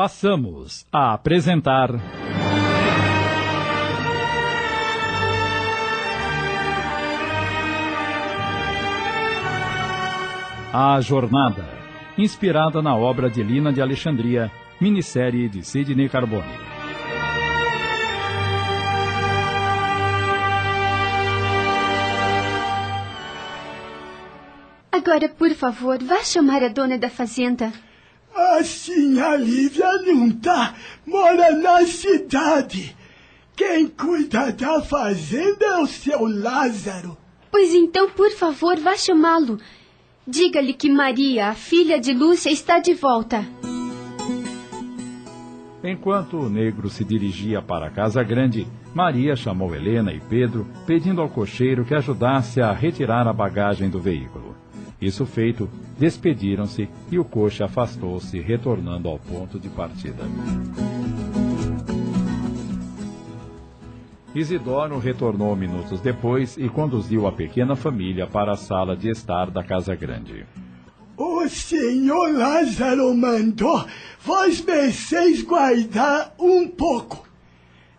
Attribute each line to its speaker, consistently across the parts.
Speaker 1: passamos a apresentar. A Jornada, inspirada na obra de Lina de Alexandria, minissérie de Sidney Carbone.
Speaker 2: Agora, por favor, vá chamar a dona da fazenda.
Speaker 3: Assim, a Lívia não tá. Mora na cidade. Quem cuida da fazenda é o seu Lázaro.
Speaker 2: Pois então, por favor, vá chamá-lo. Diga-lhe que Maria, a filha de Lúcia, está de volta.
Speaker 1: Enquanto o negro se dirigia para a casa grande, Maria chamou Helena e Pedro, pedindo ao cocheiro que ajudasse a retirar a bagagem do veículo. Isso feito, despediram-se e o coche afastou-se, retornando ao ponto de partida. Isidoro retornou minutos depois e conduziu a pequena família para a sala de estar da casa grande.
Speaker 3: O senhor Lázaro mandou vós mercês guardar um pouco.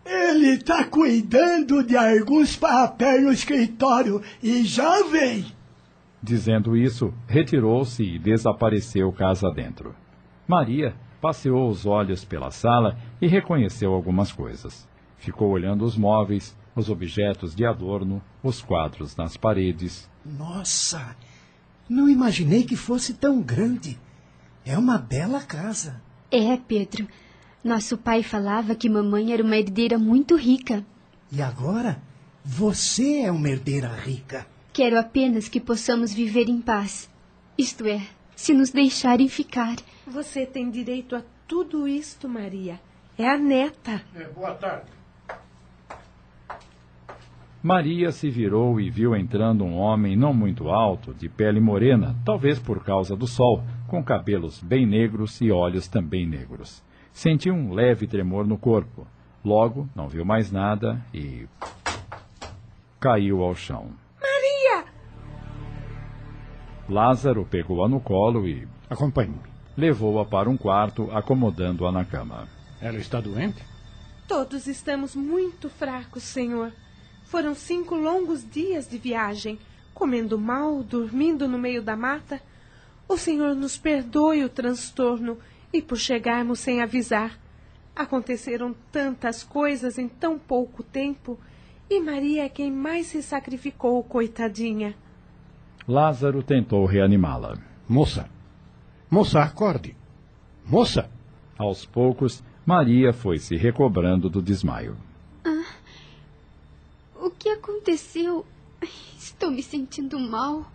Speaker 3: Ele está cuidando de alguns papéis no escritório e já vem.
Speaker 1: Dizendo isso, retirou-se e desapareceu casa dentro. Maria passeou os olhos pela sala e reconheceu algumas coisas. Ficou olhando os móveis, os objetos de adorno, os quadros nas paredes.
Speaker 4: Nossa! Não imaginei que fosse tão grande. É uma bela casa.
Speaker 2: É, Pedro. Nosso pai falava que mamãe era uma herdeira muito rica.
Speaker 4: E agora, você é uma herdeira rica.
Speaker 2: Quero apenas que possamos viver em paz. Isto é, se nos deixarem ficar.
Speaker 5: Você tem direito a tudo isto, Maria. É a neta.
Speaker 6: É, boa tarde.
Speaker 1: Maria se virou e viu entrando um homem não muito alto, de pele morena, talvez por causa do sol, com cabelos bem negros e olhos também negros. Sentiu um leve tremor no corpo. Logo, não viu mais nada e. caiu ao chão. Lázaro pegou-a no colo e.
Speaker 6: Acompanhe-me.
Speaker 1: levou-a para um quarto, acomodando-a na cama.
Speaker 6: Ela está doente?
Speaker 5: Todos estamos muito fracos, senhor. Foram cinco longos dias de viagem, comendo mal, dormindo no meio da mata. O senhor nos perdoe o transtorno e por chegarmos sem avisar. Aconteceram tantas coisas em tão pouco tempo e Maria é quem mais se sacrificou, coitadinha.
Speaker 1: Lázaro tentou reanimá-la.
Speaker 6: Moça! Moça, acorde! Moça!
Speaker 1: Aos poucos, Maria foi se recobrando do desmaio.
Speaker 2: O que aconteceu? Estou me sentindo mal.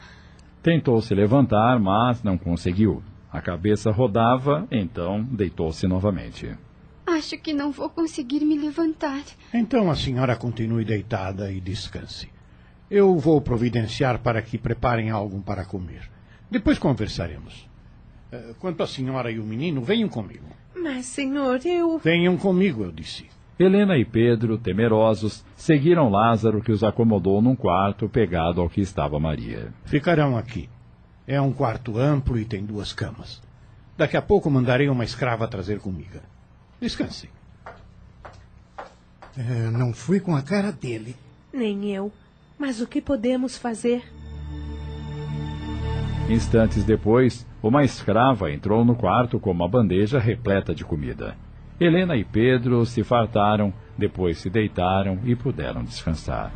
Speaker 1: Tentou se levantar, mas não conseguiu. A cabeça rodava, então deitou-se novamente.
Speaker 2: Acho que não vou conseguir me levantar.
Speaker 6: Então a senhora continue deitada e descanse. Eu vou providenciar para que preparem algo para comer. Depois conversaremos. Eh, Quanto à senhora e o menino, venham comigo.
Speaker 5: Mas, senhor, eu.
Speaker 6: Venham comigo, eu disse.
Speaker 1: Helena e Pedro, temerosos, seguiram Lázaro, que os acomodou num quarto pegado ao que estava Maria.
Speaker 6: Ficarão aqui. É um quarto amplo e tem duas camas. Daqui a pouco mandarei uma escrava trazer comida. Descansem.
Speaker 4: É, não fui com a cara dele.
Speaker 5: Nem eu. Mas o que podemos fazer?
Speaker 1: Instantes depois, uma escrava entrou no quarto com uma bandeja repleta de comida. Helena e Pedro se fartaram, depois se deitaram e puderam descansar.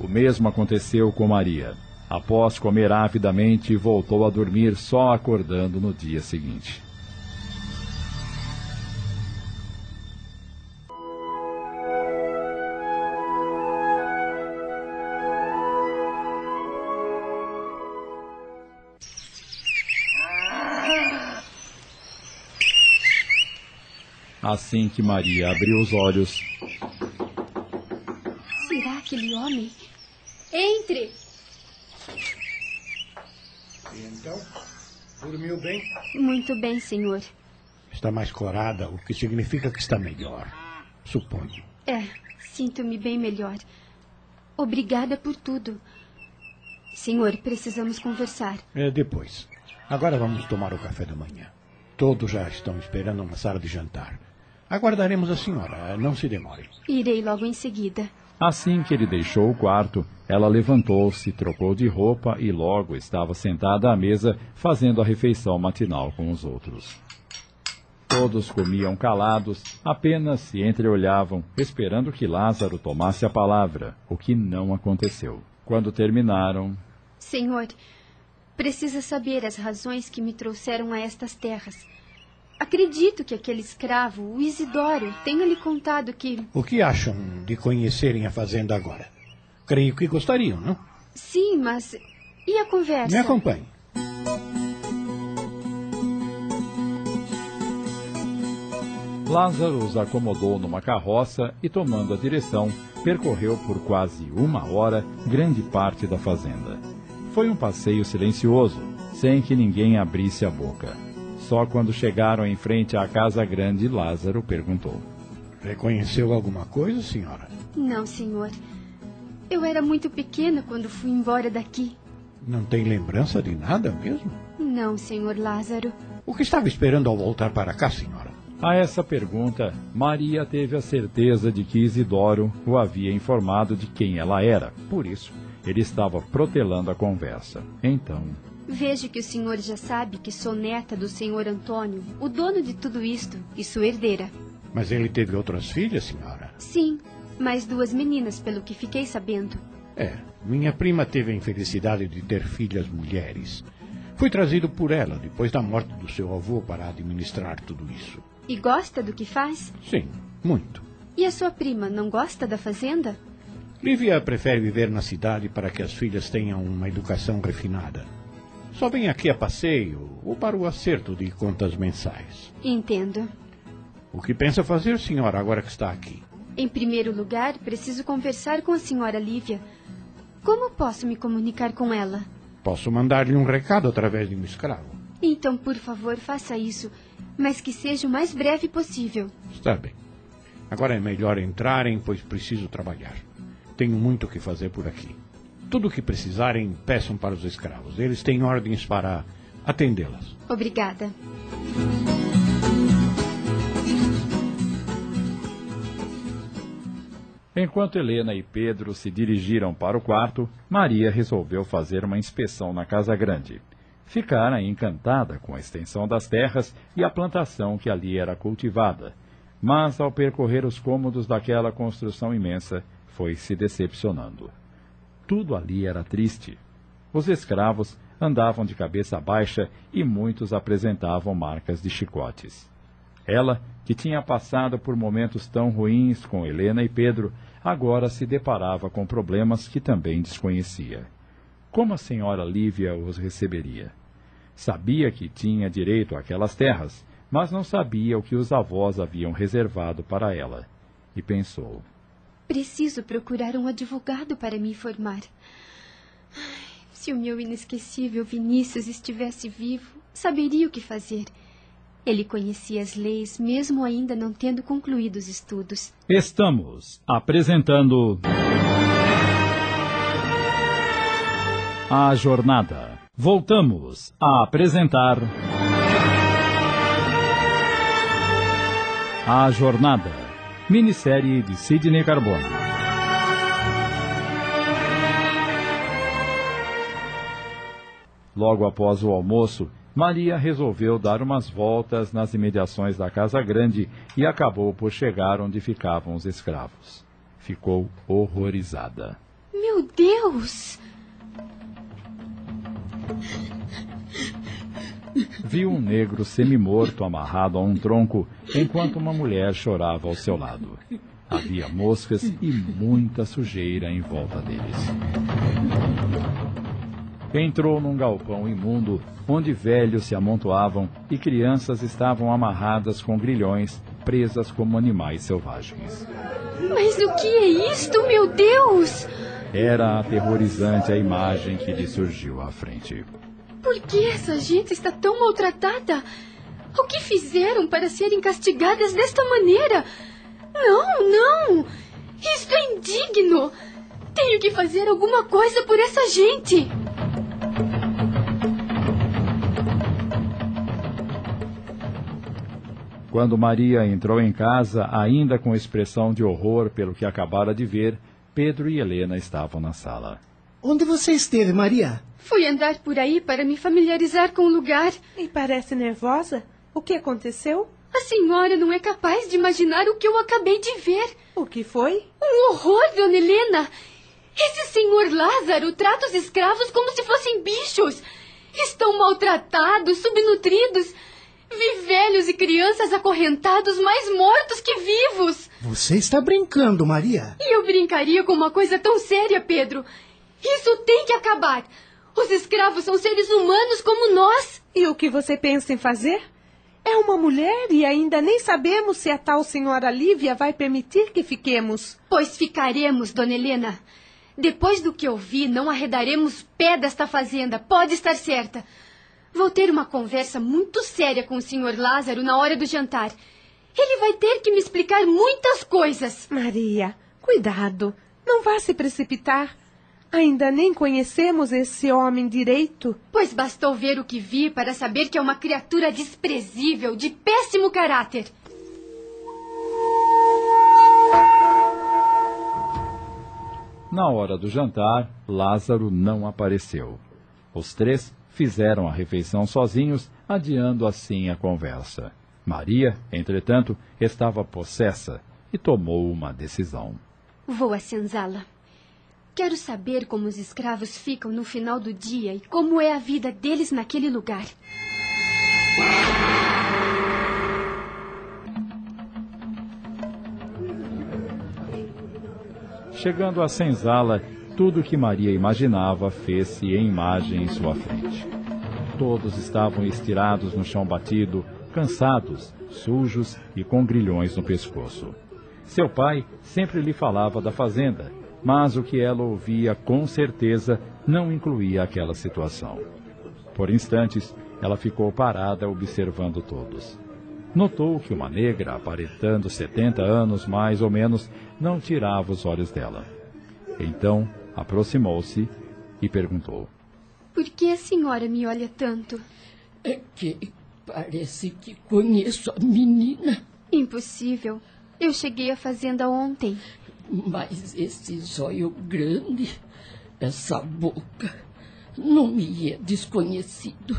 Speaker 1: O mesmo aconteceu com Maria. Após comer avidamente, voltou a dormir só acordando no dia seguinte. Assim que Maria abriu os olhos,
Speaker 2: Será aquele homem? Entre!
Speaker 6: Então, dormiu bem?
Speaker 2: Muito bem, senhor.
Speaker 6: Está mais corada, o que significa que está melhor. Suponho.
Speaker 2: É, sinto-me bem melhor. Obrigada por tudo. Senhor, precisamos conversar.
Speaker 6: É depois. Agora vamos tomar o café da manhã. Todos já estão esperando na sala de jantar. Aguardaremos a senhora, não se demore.
Speaker 2: Irei logo em seguida.
Speaker 1: Assim que ele deixou o quarto, ela levantou-se, trocou de roupa e logo estava sentada à mesa fazendo a refeição matinal com os outros. Todos comiam calados, apenas se entreolhavam, esperando que Lázaro tomasse a palavra, o que não aconteceu. Quando terminaram.
Speaker 2: Senhor, precisa saber as razões que me trouxeram a estas terras. Acredito que aquele escravo, o Isidoro, tenha lhe contado que.
Speaker 6: O que acham de conhecerem a fazenda agora? Creio que gostariam, não?
Speaker 2: Sim, mas. E a conversa?
Speaker 6: Me acompanhe.
Speaker 1: Lázaro os acomodou numa carroça e, tomando a direção, percorreu por quase uma hora grande parte da fazenda. Foi um passeio silencioso, sem que ninguém abrisse a boca. Só quando chegaram em frente à casa grande, Lázaro perguntou:
Speaker 6: Reconheceu alguma coisa, senhora?
Speaker 2: Não, senhor. Eu era muito pequena quando fui embora daqui.
Speaker 6: Não tem lembrança de nada mesmo?
Speaker 2: Não, senhor Lázaro.
Speaker 6: O que estava esperando ao voltar para cá, senhora?
Speaker 1: A essa pergunta, Maria teve a certeza de que Isidoro o havia informado de quem ela era. Por isso, ele estava protelando a conversa. Então.
Speaker 2: Vejo que o senhor já sabe que sou neta do senhor Antônio, o dono de tudo isto, e sua herdeira.
Speaker 6: Mas ele teve outras filhas, senhora?
Speaker 2: Sim, mais duas meninas, pelo que fiquei sabendo.
Speaker 6: É, minha prima teve a infelicidade de ter filhas mulheres. Fui trazido por ela depois da morte do seu avô para administrar tudo isso.
Speaker 2: E gosta do que faz?
Speaker 6: Sim, muito.
Speaker 2: E a sua prima não gosta da fazenda?
Speaker 6: Lívia prefere viver na cidade para que as filhas tenham uma educação refinada. Só vem aqui a passeio ou para o acerto de contas mensais.
Speaker 2: Entendo.
Speaker 6: O que pensa fazer, senhora, agora que está aqui?
Speaker 2: Em primeiro lugar, preciso conversar com a senhora Lívia. Como posso me comunicar com ela?
Speaker 6: Posso mandar-lhe um recado através de um escravo.
Speaker 2: Então, por favor, faça isso, mas que seja o mais breve possível.
Speaker 6: Está bem. Agora é melhor entrarem, pois preciso trabalhar. Tenho muito o que fazer por aqui. Tudo o que precisarem, peçam para os escravos. Eles têm ordens para atendê-las.
Speaker 2: Obrigada.
Speaker 1: Enquanto Helena e Pedro se dirigiram para o quarto, Maria resolveu fazer uma inspeção na casa grande. Ficara encantada com a extensão das terras e a plantação que ali era cultivada. Mas, ao percorrer os cômodos daquela construção imensa, foi se decepcionando. Tudo ali era triste. Os escravos andavam de cabeça baixa e muitos apresentavam marcas de chicotes. Ela, que tinha passado por momentos tão ruins com Helena e Pedro, agora se deparava com problemas que também desconhecia. Como a senhora Lívia os receberia? Sabia que tinha direito àquelas terras, mas não sabia o que os avós haviam reservado para ela. E pensou:
Speaker 2: Preciso procurar um advogado para me informar. Se o meu inesquecível Vinícius estivesse vivo, saberia o que fazer. Ele conhecia as leis, mesmo ainda não tendo concluído os estudos.
Speaker 1: Estamos apresentando. A Jornada. Voltamos a apresentar. A Jornada. Minissérie de Sidney Carbone. Logo após o almoço, Maria resolveu dar umas voltas nas imediações da casa grande e acabou por chegar onde ficavam os escravos. Ficou horrorizada.
Speaker 2: Meu Deus!
Speaker 1: Viu um negro semimorto amarrado a um tronco enquanto uma mulher chorava ao seu lado. Havia moscas e muita sujeira em volta deles. Entrou num galpão imundo, onde velhos se amontoavam e crianças estavam amarradas com grilhões, presas como animais selvagens.
Speaker 2: Mas o que é isto, meu Deus?
Speaker 1: Era aterrorizante a imagem que lhe surgiu à frente.
Speaker 2: Por que essa gente está tão maltratada? O que fizeram para serem castigadas desta maneira? Não, não! Isto é indigno! Tenho que fazer alguma coisa por essa gente!
Speaker 1: Quando Maria entrou em casa, ainda com expressão de horror pelo que acabara de ver, Pedro e Helena estavam na sala.
Speaker 4: Onde você esteve, Maria?
Speaker 2: Fui andar por aí para me familiarizar com o lugar.
Speaker 5: E parece nervosa? O que aconteceu?
Speaker 2: A senhora não é capaz de imaginar o que eu acabei de ver.
Speaker 5: O que foi?
Speaker 2: Um horror, dona Helena! Esse senhor Lázaro trata os escravos como se fossem bichos. Estão maltratados, subnutridos. Vi velhos e crianças acorrentados mais mortos que vivos.
Speaker 4: Você está brincando, Maria.
Speaker 2: E eu brincaria com uma coisa tão séria, Pedro. Isso tem que acabar. Os escravos são seres humanos como nós.
Speaker 5: E o que você pensa em fazer? É uma mulher e ainda nem sabemos se a tal senhora Lívia vai permitir que fiquemos.
Speaker 2: Pois ficaremos, dona Helena. Depois do que eu vi, não arredaremos pé desta fazenda, pode estar certa. Vou ter uma conversa muito séria com o senhor Lázaro na hora do jantar. Ele vai ter que me explicar muitas coisas.
Speaker 5: Maria, cuidado. Não vá se precipitar. Ainda nem conhecemos esse homem direito.
Speaker 2: Pois bastou ver o que vi para saber que é uma criatura desprezível, de péssimo caráter.
Speaker 1: Na hora do jantar, Lázaro não apareceu. Os três fizeram a refeição sozinhos, adiando assim a conversa. Maria, entretanto, estava possessa e tomou uma decisão.
Speaker 2: Vou à senzala. Quero saber como os escravos ficam no final do dia e como é a vida deles naquele lugar.
Speaker 1: Chegando à senzala, tudo o que Maria imaginava fez-se em imagem em sua frente. Todos estavam estirados no chão batido, cansados, sujos e com grilhões no pescoço. Seu pai sempre lhe falava da fazenda, mas o que ela ouvia com certeza não incluía aquela situação. Por instantes, ela ficou parada observando todos. Notou que uma negra, aparentando setenta anos mais ou menos, não tirava os olhos dela. Então, aproximou-se e perguntou:
Speaker 2: Por que a senhora me olha tanto?
Speaker 7: É que parece que conheço a menina.
Speaker 2: Impossível. Eu cheguei à fazenda ontem.
Speaker 7: Mas esse zóio grande, essa boca, não me é desconhecido.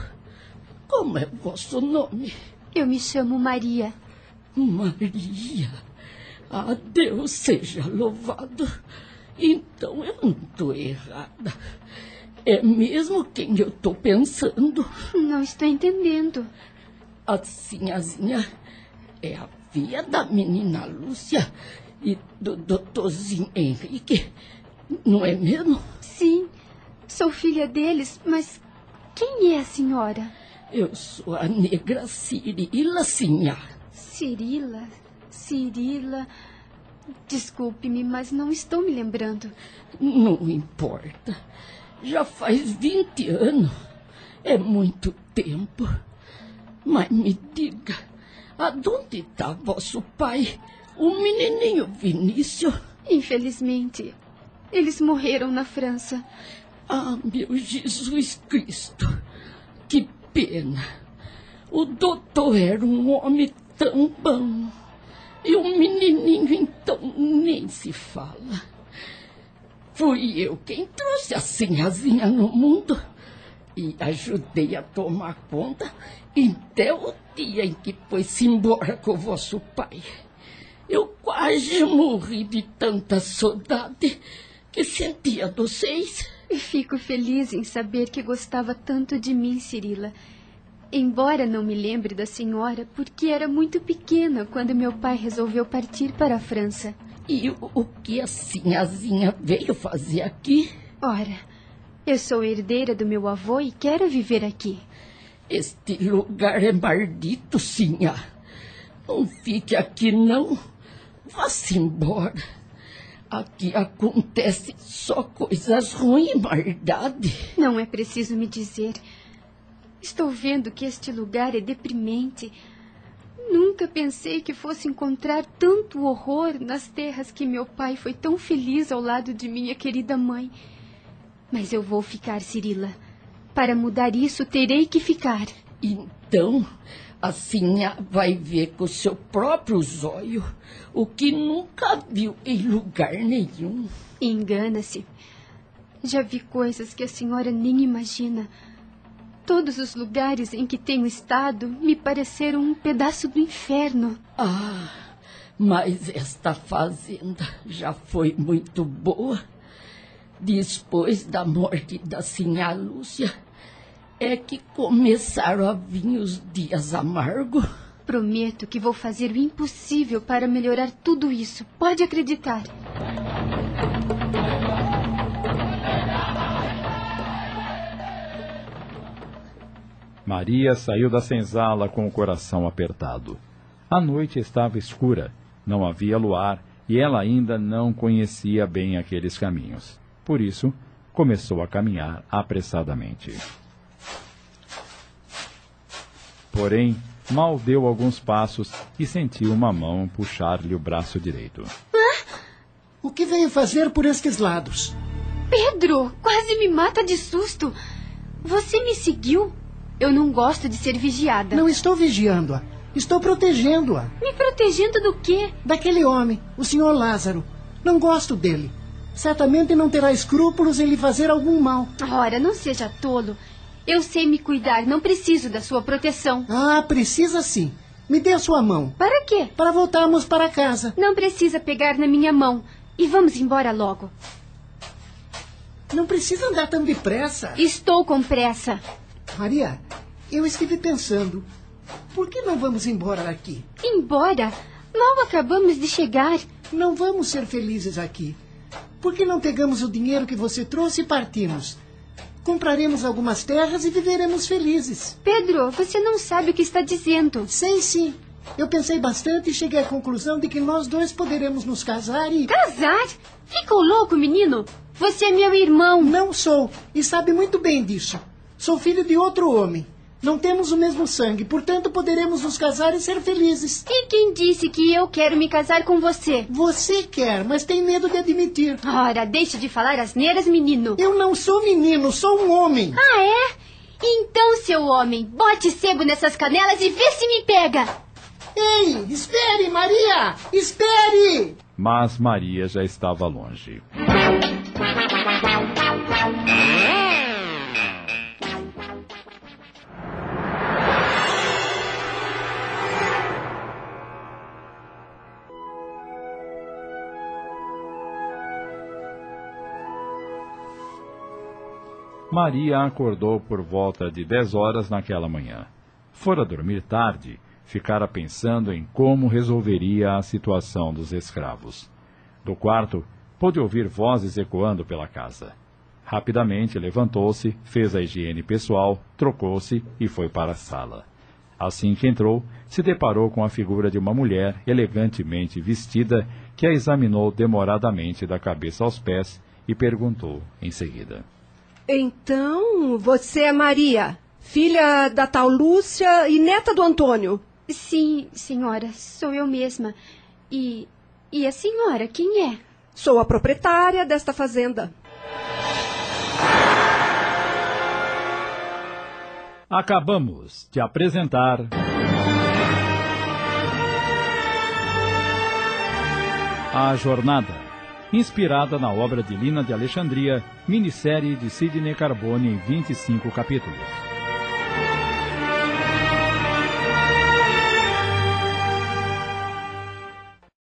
Speaker 7: Como é vosso nome?
Speaker 2: Eu me chamo Maria.
Speaker 7: Maria. Ah, Deus seja louvado. Então eu não estou errada. É mesmo quem eu estou pensando.
Speaker 2: Não estou entendendo.
Speaker 7: A sinhazinha é a filha da menina Lúcia e do doutorzinho Henrique, não é mesmo?
Speaker 2: Sim, sou filha deles, mas quem é a senhora?
Speaker 7: Eu sou a negra Cirila, sinha.
Speaker 2: Cirila? Cirila? Desculpe-me, mas não estou me lembrando.
Speaker 7: Não importa. Já faz 20 anos. É muito tempo. Mas me diga, aonde está vosso pai? O menininho Vinícius?
Speaker 2: Infelizmente, eles morreram na França.
Speaker 7: Ah, meu Jesus Cristo, que pena. O doutor era um homem tão bom. E o menininho, então, nem se fala. Fui eu quem trouxe a sinhazinha no mundo e ajudei a tomar conta até o dia em que foi-se embora com o vosso pai. Eu quase morri de tanta saudade que sentia vocês.
Speaker 2: Fico feliz em saber que gostava tanto de mim, Cirila. Embora não me lembre da senhora, porque era muito pequena quando meu pai resolveu partir para a França.
Speaker 7: E o, o que a sinhazinha veio fazer aqui?
Speaker 2: Ora, eu sou herdeira do meu avô e quero viver aqui.
Speaker 7: Este lugar é maldito, sinha. Não fique aqui, não. Vá-se embora. Aqui acontece só coisas ruins, maldade.
Speaker 2: Não é preciso me dizer. Estou vendo que este lugar é deprimente. Nunca pensei que fosse encontrar tanto horror nas terras que meu pai foi tão feliz ao lado de minha querida mãe. Mas eu vou ficar, Cirila. Para mudar isso, terei que ficar.
Speaker 7: Então, Assim vai ver com o seu próprio zóio o que nunca viu em lugar nenhum.
Speaker 2: Engana-se. Já vi coisas que a senhora nem imagina. Todos os lugares em que tenho estado me pareceram um pedaço do inferno.
Speaker 7: Ah, mas esta fazenda já foi muito boa. Depois da morte da sinhá Lúcia, é que começaram a vir os dias amargos.
Speaker 2: Prometo que vou fazer o impossível para melhorar tudo isso. Pode acreditar.
Speaker 1: Maria saiu da senzala com o coração apertado. A noite estava escura, não havia luar e ela ainda não conhecia bem aqueles caminhos. Por isso, começou a caminhar apressadamente. Porém, mal deu alguns passos e sentiu uma mão puxar-lhe o braço direito.
Speaker 4: O que veio fazer por estes lados?
Speaker 2: Pedro, quase me mata de susto. Você me seguiu? Eu não gosto de ser vigiada.
Speaker 4: Não estou vigiando-a. Estou protegendo-a.
Speaker 2: Me protegendo do quê?
Speaker 4: Daquele homem, o senhor Lázaro. Não gosto dele. Certamente não terá escrúpulos em lhe fazer algum mal.
Speaker 2: Ora, não seja tolo. Eu sei me cuidar, não preciso da sua proteção.
Speaker 4: Ah, precisa sim. Me dê a sua mão.
Speaker 2: Para quê?
Speaker 4: Para voltarmos para casa.
Speaker 2: Não precisa pegar na minha mão. E vamos embora logo.
Speaker 4: Não precisa andar tão depressa.
Speaker 2: Estou com pressa.
Speaker 4: Maria, eu estive pensando. Por que não vamos embora daqui?
Speaker 2: Embora? Mal acabamos de chegar.
Speaker 4: Não vamos ser felizes aqui. Por que não pegamos o dinheiro que você trouxe e partimos? Compraremos algumas terras e viveremos felizes.
Speaker 2: Pedro, você não sabe o que está dizendo.
Speaker 4: Sei sim. Eu pensei bastante e cheguei à conclusão de que nós dois poderemos nos casar e.
Speaker 2: Casar? Ficou louco, menino? Você é meu irmão.
Speaker 4: Não sou, e sabe muito bem disso. Sou filho de outro homem. Não temos o mesmo sangue, portanto poderemos nos casar e ser felizes.
Speaker 2: E quem disse que eu quero me casar com você?
Speaker 4: Você quer, mas tem medo de admitir.
Speaker 2: Ora, deixe de falar asneiras, menino.
Speaker 4: Eu não sou menino, sou um homem.
Speaker 2: Ah, é? Então, seu homem, bote cego nessas canelas e vê se me pega.
Speaker 4: Ei, espere, Maria! Espere!
Speaker 1: Mas Maria já estava longe. Maria acordou por volta de dez horas naquela manhã. Fora dormir tarde, ficara pensando em como resolveria a situação dos escravos. Do quarto, pôde ouvir vozes ecoando pela casa. Rapidamente levantou-se, fez a higiene pessoal, trocou-se e foi para a sala. Assim que entrou, se deparou com a figura de uma mulher elegantemente vestida que a examinou demoradamente da cabeça aos pés e perguntou em seguida.
Speaker 8: Então, você é Maria, filha da tal Lúcia e neta do Antônio?
Speaker 2: Sim, senhora, sou eu mesma. E. E a senhora, quem é?
Speaker 8: Sou a proprietária desta fazenda.
Speaker 1: Acabamos de apresentar. A Jornada inspirada na obra de Lina de Alexandria, minissérie de Sidney Carbone em 25 capítulos.